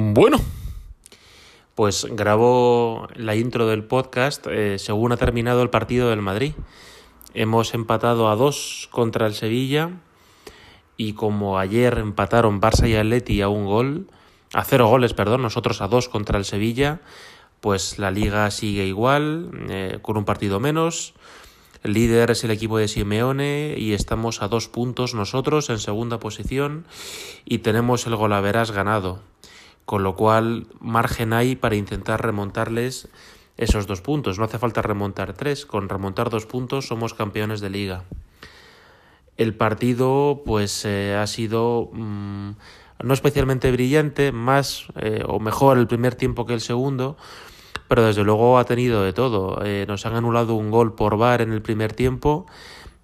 Bueno, pues grabo la intro del podcast eh, según ha terminado el partido del Madrid. Hemos empatado a dos contra el Sevilla y como ayer empataron Barça y Atleti a un gol, a cero goles, perdón, nosotros a dos contra el Sevilla, pues la liga sigue igual, eh, con un partido menos. El líder es el equipo de Simeone y estamos a dos puntos nosotros en segunda posición y tenemos el golaveras ganado con lo cual margen hay para intentar remontarles esos dos puntos. No hace falta remontar tres, con remontar dos puntos somos campeones de liga. El partido pues eh, ha sido mm, no especialmente brillante, más eh, o mejor el primer tiempo que el segundo, pero desde luego ha tenido de todo. Eh, nos han anulado un gol por VAR en el primer tiempo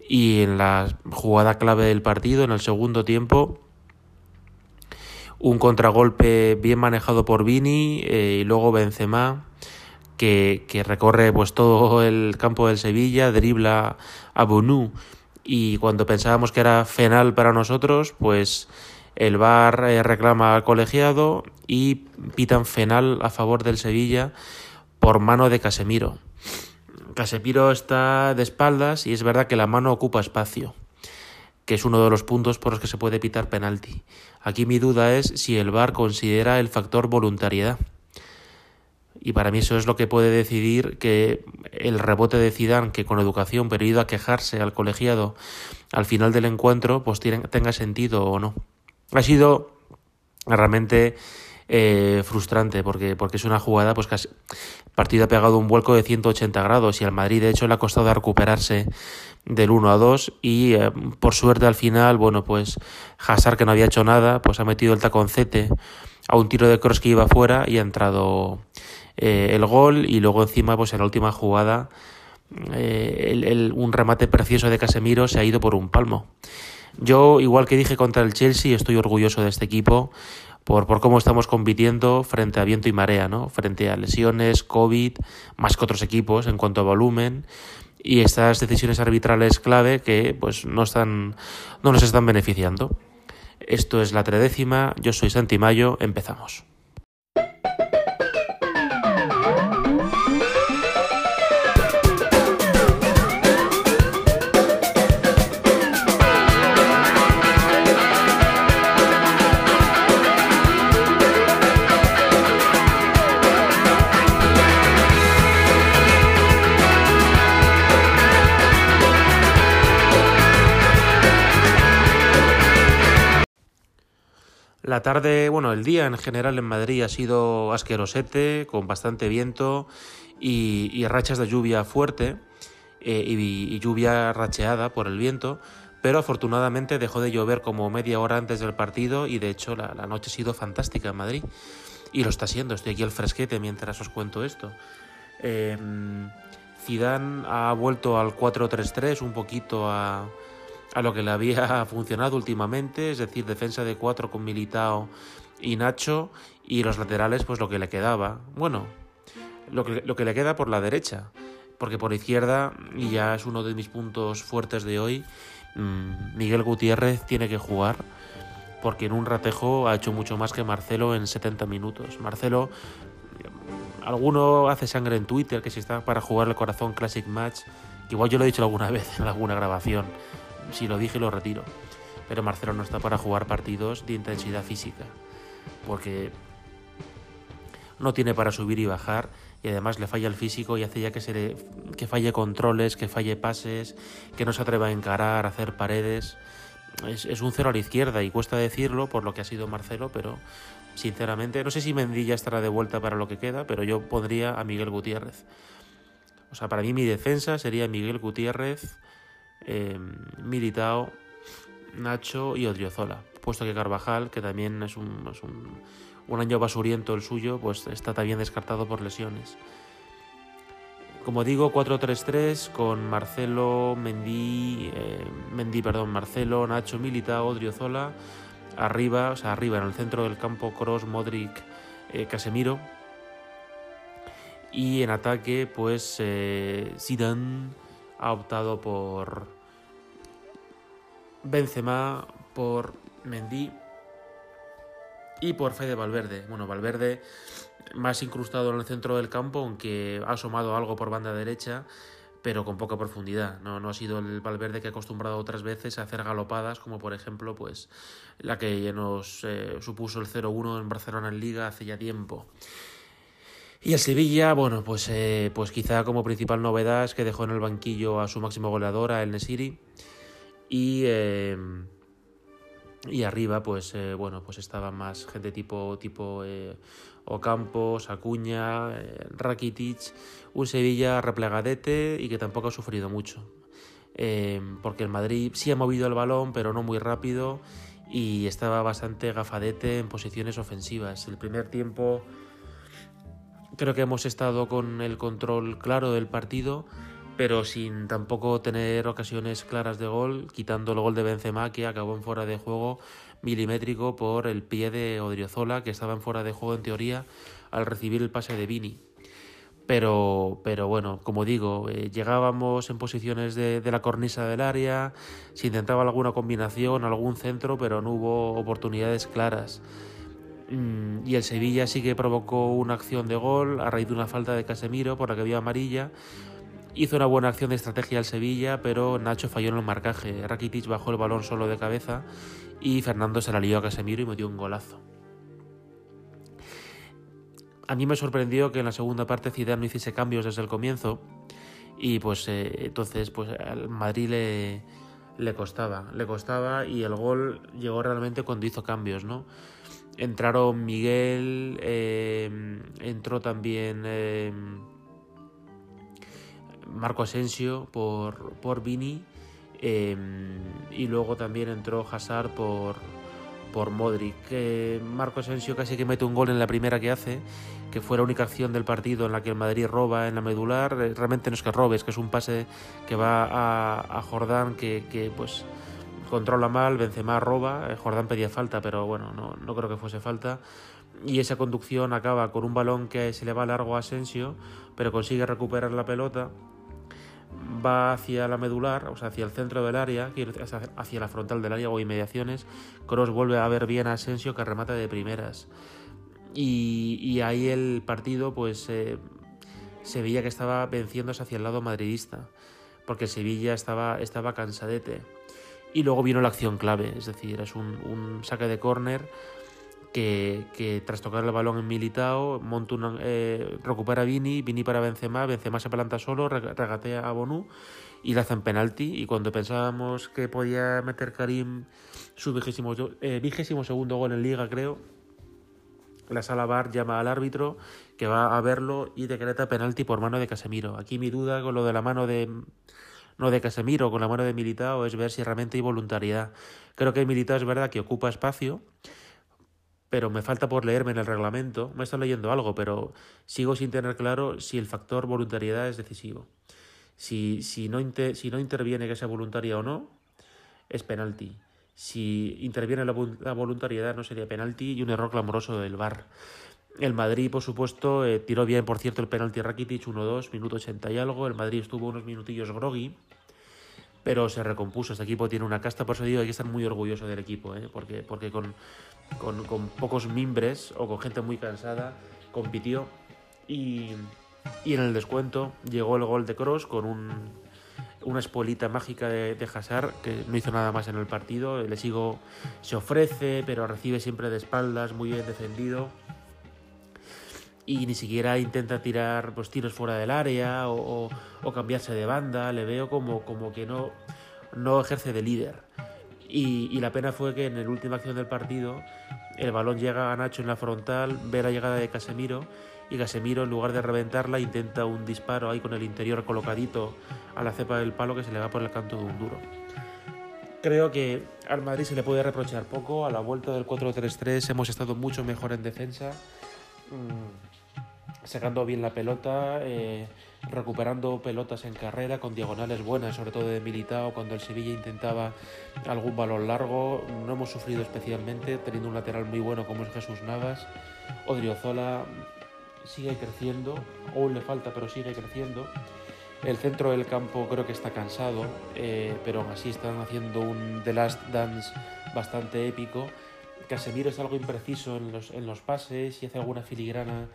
y en la jugada clave del partido, en el segundo tiempo, un contragolpe bien manejado por Vini eh, y luego Benzema que, recorre pues todo el campo del Sevilla, dribla a Bonu y cuando pensábamos que era final para nosotros, pues el VAR eh, reclama al colegiado y pitan final a favor del Sevilla por mano de Casemiro. Casemiro está de espaldas y es verdad que la mano ocupa espacio que es uno de los puntos por los que se puede pitar penalti. Aquí mi duda es si el VAR considera el factor voluntariedad. Y para mí eso es lo que puede decidir que el rebote de Zidane, que con educación pero ido a quejarse al colegiado al final del encuentro, pues tenga sentido o no. Ha sido realmente eh, frustrante porque, porque es una jugada pues casi partido ha pegado un vuelco de 180 grados y al Madrid de hecho le ha costado recuperarse del 1 a 2 y eh, por suerte al final bueno pues Hazard que no había hecho nada pues ha metido el taconcete a un tiro de cross que iba fuera y ha entrado eh, el gol y luego encima pues en la última jugada el, un remate precioso de Casemiro se ha ido por un palmo. Yo, igual que dije contra el Chelsea, estoy orgulloso de este equipo por, por cómo estamos compitiendo frente a viento y marea, ¿no? Frente a lesiones, COVID, más que otros equipos en cuanto a volumen y estas decisiones arbitrales clave que pues no están no nos están beneficiando. Esto es la tredécima, yo soy Santi Mayo, empezamos. La tarde, bueno, el día en general en Madrid ha sido asquerosete, con bastante viento y, rachas de lluvia fuerte eh, y, lluvia racheada por el viento, pero afortunadamente dejó de llover como media hora antes del partido y de hecho la, noche ha sido fantástica en Madrid. Y lo está siendo, estoy aquí al fresquete mientras os cuento esto. Eh, Zidane ha vuelto al 4-3-3, un poquito a a lo que le había funcionado últimamente, es decir, defensa de cuatro con Militao y Nacho y los laterales pues lo que le quedaba. Bueno, lo que, le queda por la derecha, porque por izquierda, y ya es uno de mis puntos fuertes de hoy, mm, Miguel Gutiérrez tiene que jugar porque en un ratejo ha hecho mucho más que Marcelo en 70 minutos. Marcelo, alguno hace sangre en Twitter que si está para jugar el Corazón Classic Match, igual yo lo he dicho alguna vez en alguna grabación, si lo dije lo retiro. Pero Marcelo no está para jugar partidos de intensidad física, porque no tiene para subir y bajar y además le falla el físico y hace ya que, se que falle controles, que falle pases, que no se atreva a encarar, a hacer paredes. Es, es, un cero a la izquierda y cuesta decirlo por lo que ha sido Marcelo, pero sinceramente no sé si Mendilla estará de vuelta para lo que queda, pero yo pondría a Miguel Gutiérrez. O sea, para mí mi defensa sería Miguel Gutiérrez, eh, Militao, Nacho y Odriozola. Puesto que Carvajal, que también es un, un, año basuriento el suyo, pues está también descartado por lesiones. Como digo, 4-3-3 con Marcelo, Mendy, eh, Mendy, perdón, Marcelo, Nacho, Militao, Odriozola, arriba, o sea, arriba en el centro del campo, Cross, Modric, eh, Casemiro. Y en ataque, pues eh, Zidane ha optado por Benzema, por Mendy Y por Fede Valverde. Bueno, Valverde más incrustado en el centro del campo, aunque ha asomado algo por banda derecha, pero con poca profundidad. No, no ha sido el Valverde que ha acostumbrado otras veces a hacer galopadas, como por ejemplo pues la que nos eh, supuso el 0-1 en Barcelona en Liga hace ya tiempo. Y el Sevilla, bueno, pues, eh, pues quizá como principal novedad es que dejó en el banquillo a su máximo goleador, a El Nesiri, y, eh, y arriba, pues eh, bueno, pues estaba más gente tipo, tipo Ocampos, Acuña, Rakitic, un Sevilla replegadete y que tampoco ha sufrido mucho. porque el Madrid sí ha movido el balón, pero no muy rápido, y estaba bastante gafadete en posiciones ofensivas. El primer tiempo Creo que hemos estado con el control claro del partido, pero sin tampoco tener ocasiones claras de gol, quitando el gol de Benzema que acabó en fuera de juego milimétrico por el pie de Odriozola, que estaba en fuera de juego en teoría al recibir el pase de Vini. Pero, pero bueno, como digo, eh, llegábamos en posiciones de, de, la cornisa del área, se intentaba alguna combinación, algún centro, pero no hubo oportunidades claras. Mm, y el Sevilla sí que provocó una acción de gol a raíz de una falta de Casemiro por la que había amarilla. Hizo una buena acción de estrategia el Sevilla, pero Nacho falló en el marcaje. Rakitic bajó el balón solo de cabeza y Fernando se la lió a Casemiro y metió un golazo. A mí me sorprendió que en la segunda parte Zidane no hiciese cambios desde el comienzo y pues eh, entonces pues al Madrid le costaba, le costaba y el gol llegó realmente cuando hizo cambios, ¿no? Entraron Miguel, eh, entró también eh, Marco Asensio por, por Vini eh, y luego también entró Hazard por, por Modric. Marco Asensio casi que mete un gol en la primera que hace, que fue la única acción del partido en la que el Madrid roba en la medular. Realmente no es que robe, es que es un pase que va a, a Jordán que, que pues controla mal, Benzema roba, eh, Jordán pedía falta, pero bueno, no, no creo que fuese falta. Y esa conducción acaba con un balón que se le va largo a Asensio, pero consigue recuperar la pelota, va hacia la medular, o sea, hacia el centro del área, hacia la frontal del área o inmediaciones. Cross vuelve a ver bien a Asensio que remata de primeras. Y, ahí el partido, pues eh, se veía que estaba venciéndose hacia el lado madridista, porque Sevilla estaba, estaba cansadete. Y luego vino la acción clave, es decir, es un, saque de córner que, tras tocar el balón en Militao, monta eh, recupera a Vini, Vini para Benzema, Benzema se planta solo, regatea a Bonu y le hacen penalti. Y cuando pensábamos que podía meter Karim su vigésimo, eh, vigésimo segundo gol en liga, creo, la sala bar llama al árbitro que va a verlo y decreta penalti por mano de Casemiro. Aquí mi duda con lo de la mano de no de Casemiro con la mano de Militao es ver si realmente hay voluntariedad. Creo que Militao es verdad que ocupa espacio, pero me falta por leerme en el reglamento. Me está leyendo algo, pero sigo sin tener claro si el factor voluntariedad es decisivo. Si, si, no, si no interviene que sea voluntaria o no, es penalti. Si interviene la, voluntariedad no sería penalti y un error clamoroso del VAR. El Madrid, por supuesto, eh, tiró bien, por cierto, el penalti Rakitic 1-2, minuto 80 y algo. El Madrid estuvo unos minutillos groggy, pero se recompuso. Este equipo tiene una casta, por eso digo, hay que estar muy orgulloso del equipo, ¿eh? porque, con, pocos mimbres o con gente muy cansada compitió. Y, en el descuento llegó el gol de Cross con un, una espolita mágica de, de Hazard que no hizo nada más en el partido. Le sigo, se ofrece, pero recibe siempre de espaldas, muy bien defendido y ni siquiera intenta tirar pues, tiros fuera del área o, cambiarse de banda, le veo como, como que no, no ejerce de líder. Y, la pena fue que en la última acción del partido el balón llega a Nacho en la frontal, ve la llegada de Casemiro y Casemiro en lugar de reventarla intenta un disparo ahí con el interior colocadito a la cepa del palo que se le va por el canto de un duro. Creo que al Madrid se le puede reprochar poco, a la vuelta del 4-3-3 hemos estado mucho mejor en defensa. Mm, sacando bien la pelota, eh, recuperando pelotas en carrera con diagonales buenas, sobre todo de Militao cuando el Sevilla intentaba algún balón largo. No hemos sufrido especialmente, teniendo un lateral muy bueno como es Jesús Navas. Odriozola sigue creciendo, aún le falta, pero sigue creciendo. El centro del campo creo que está cansado, eh, pero aún así están haciendo un The Last Dance bastante épico Casemiro es algo impreciso en los, en los pases y hace alguna filigrana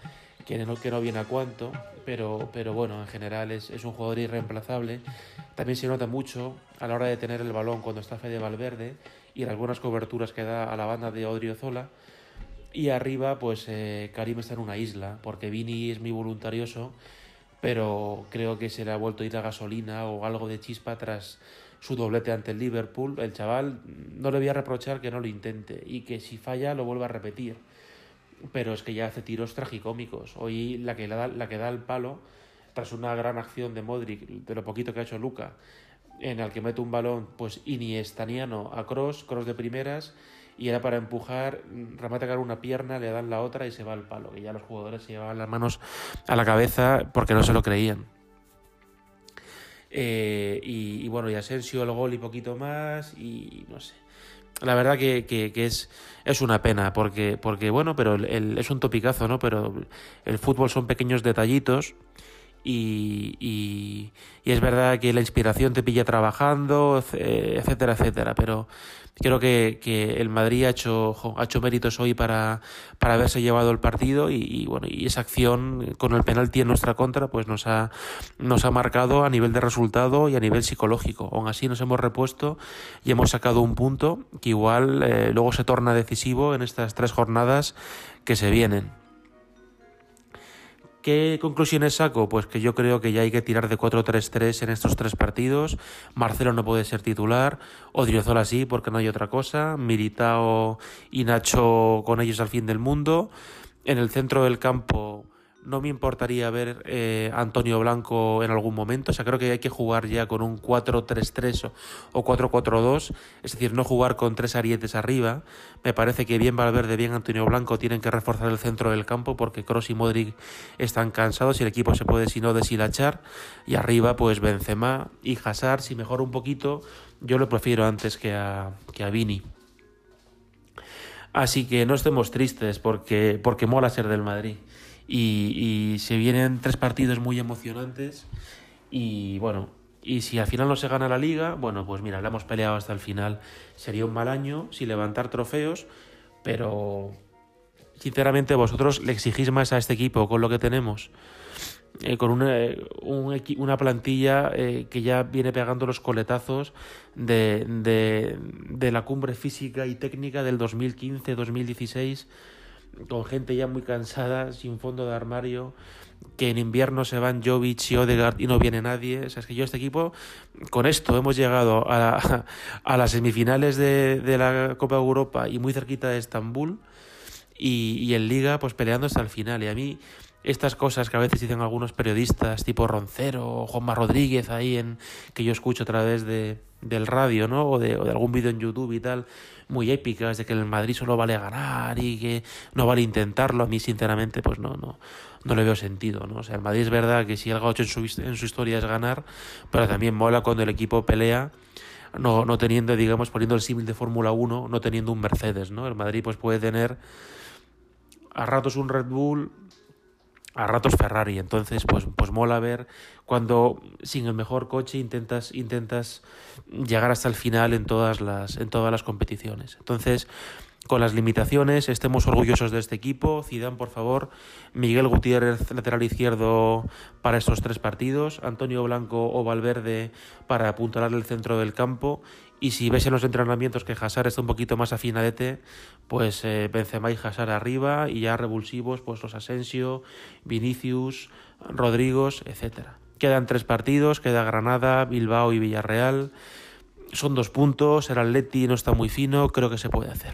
que no, que no viene a cuanto, pero, pero bueno, en general es, es, un jugador irreemplazable. También se nota mucho a la hora de tener el balón cuando está Fede Valverde y en algunas coberturas que da a la banda de Odriozola. Y arriba, pues eh, Karim está en una isla, porque Vini es muy voluntarioso, pero creo que se le ha vuelto a ir la gasolina o algo de chispa tras su doblete ante el Liverpool. El chaval no le voy a reprochar que no lo intente y que si falla lo vuelva a repetir. Pero es que ya hace tiros tragicómicos. Hoy la que, da, la que da el palo, tras una gran acción de Modric, de lo poquito que ha hecho Luca, en el que mete un balón pues iniestaniano a Cross, Cross de primeras, y era para empujar, remata con una pierna, le dan la otra y se va al palo. Y ya los jugadores se llevaban las manos a la cabeza porque no se lo creían. Eh, y, y, bueno, y Asensio el gol y poquito más, y no sé. La verdad que, que, que es, es una pena, porque, porque bueno, pero el, es un topicazo, ¿no? Pero el fútbol son pequeños detallitos. Y, y, es verdad que la inspiración te pilla trabajando, etcétera, etcétera, pero creo que, el Madrid ha hecho, ha hecho méritos hoy para, para haberse llevado el partido y, y, bueno, y esa acción con el penalti en nuestra contra pues nos ha, nos ha marcado a nivel de resultado y a nivel psicológico. Aún así nos hemos repuesto y hemos sacado un punto que igual eh, luego se torna decisivo en estas tres jornadas que se vienen. ¿Qué conclusiones saco? Pues que yo creo que ya hay que tirar de 4-3-3 en estos tres partidos. Marcelo no puede ser titular, Odriozola sí, porque no hay otra cosa. Militao y Nacho con ellos al fin del mundo. En el centro del campo no me importaría ver eh, Antonio Blanco en algún momento. O sea, creo que hay que jugar ya con un 4-3-3 o 4-4-2, es decir, no jugar con tres arietes arriba. Me parece que bien Valverde, bien Antonio Blanco tienen que reforzar el centro del campo porque Cross y Modric están cansados y el equipo se puede, si no, deshilachar. Y arriba, pues Benzema y Hazard, si mejora un poquito, yo lo prefiero antes que a, que a Vini. Así que no estemos tristes porque, porque mola ser del Madrid y, y se vienen tres partidos muy emocionantes y bueno, y si al final no se gana la liga, bueno, pues mira, la hemos peleado hasta el final. Sería un mal año sin levantar trofeos, pero sinceramente vosotros le exigís más a este equipo con lo que tenemos. Eh, con una, un, una plantilla eh, que ya viene pegando los coletazos de, de, de la cumbre física y técnica del 2015-2016 con gente ya muy cansada, sin fondo de armario, que en invierno se van Jovic y Odegaard y no viene nadie. O sea, es que yo este equipo, con esto hemos llegado a, a las semifinales de, de, la Copa Europa y muy cerquita de Estambul y, y en Liga pues peleando hasta el final. Y a mí estas cosas que a veces dicen algunos periodistas tipo Roncero o Juanma Rodríguez ahí en que yo escucho a través de, del radio, ¿no? O de, o de algún vídeo en YouTube y tal, muy épicas de que el Madrid solo vale ganar y que no vale intentarlo. A mí, sinceramente, pues no, no, no le veo sentido, ¿no? O sea, el Madrid es verdad que si algo ha hecho en su, en su historia es ganar, pero también mola cuando el equipo pelea no, no teniendo, digamos, poniendo el símil de Fórmula 1, no teniendo un Mercedes, ¿no? El Madrid pues puede tener a ratos un Red Bull, a ratos Ferrari. Entonces, pues, pues mola ver cuando sin el mejor coche intentas, intentas llegar hasta el final en todas las, en todas las competiciones. Entonces, con las limitaciones, estemos orgullosos de este equipo. Zidane, por favor. Miguel Gutiérrez, lateral izquierdo para estos tres partidos. Antonio Blanco o Valverde para apuntalar el centro del campo. Y si ves en los entrenamientos que Hazard está un poquito más afinadete, pues eh, Benzema y Hazard arriba y ya revulsivos, pues los Asensio, Vinicius, Rodrigos, etcétera. Quedan tres partidos, queda Granada, Bilbao y Villarreal. Son dos puntos, el Atleti no está muy fino, creo que se puede hacer.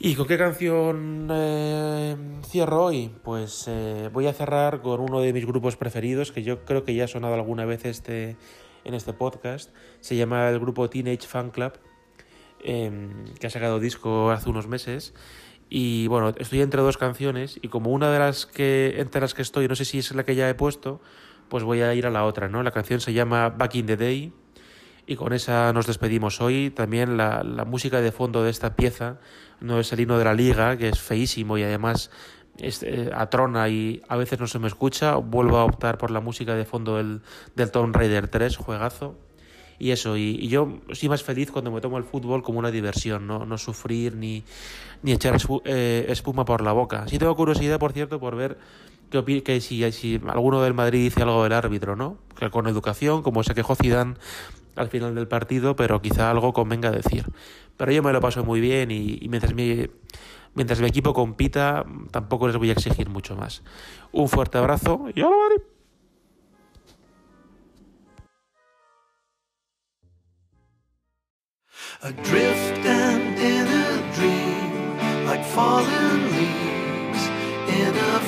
¿Y con qué canción eh, cierro hoy? Pues eh, voy a cerrar con uno de mis grupos preferidos, que yo creo que ya ha sonado alguna vez este, en este podcast. Se llama el grupo Teenage Fan Club, eh, que ha sacado disco hace unos meses. Y bueno, estoy entre dos canciones y como una de las que entre las que estoy, no sé si es la que ya he puesto, pues voy a ir a la otra, ¿no? La canción se llama Back in the Day y con esa nos despedimos hoy. También la, la música de fondo de esta pieza no es el himno de la liga, que es feísimo y además es, eh, atrona y a veces no se me escucha. Vuelvo a optar por la música de fondo del, del Tomb Raider 3, juegazo. y eso, y, yo soy más feliz cuando me tomo el fútbol como una diversión, no, no sufrir ni, ni echar eh, espuma por la boca. Sí tengo curiosidad, por cierto, por ver que, que si, alguno del Madrid dice algo del árbitro, ¿no? Que con educación, como se quejó Zidane al final del partido, pero quizá algo convenga decir. Pero yo me lo paso muy bien y, mientras, mi, mientras mi equipo compita, tampoco les voy a exigir mucho más. Un fuerte abrazo y hola, Madrid. Adrift and in a dream, like fallen leaves in a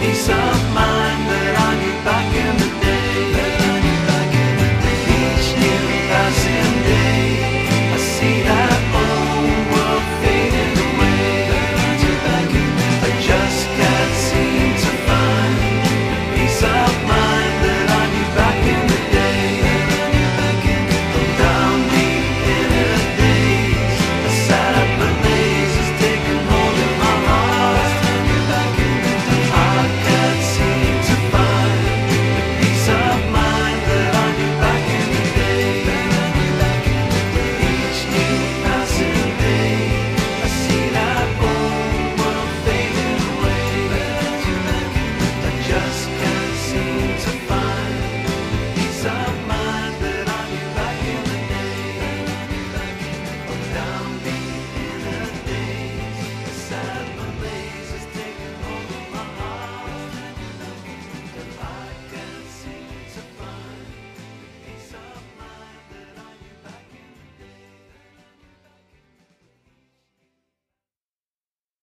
peace of mind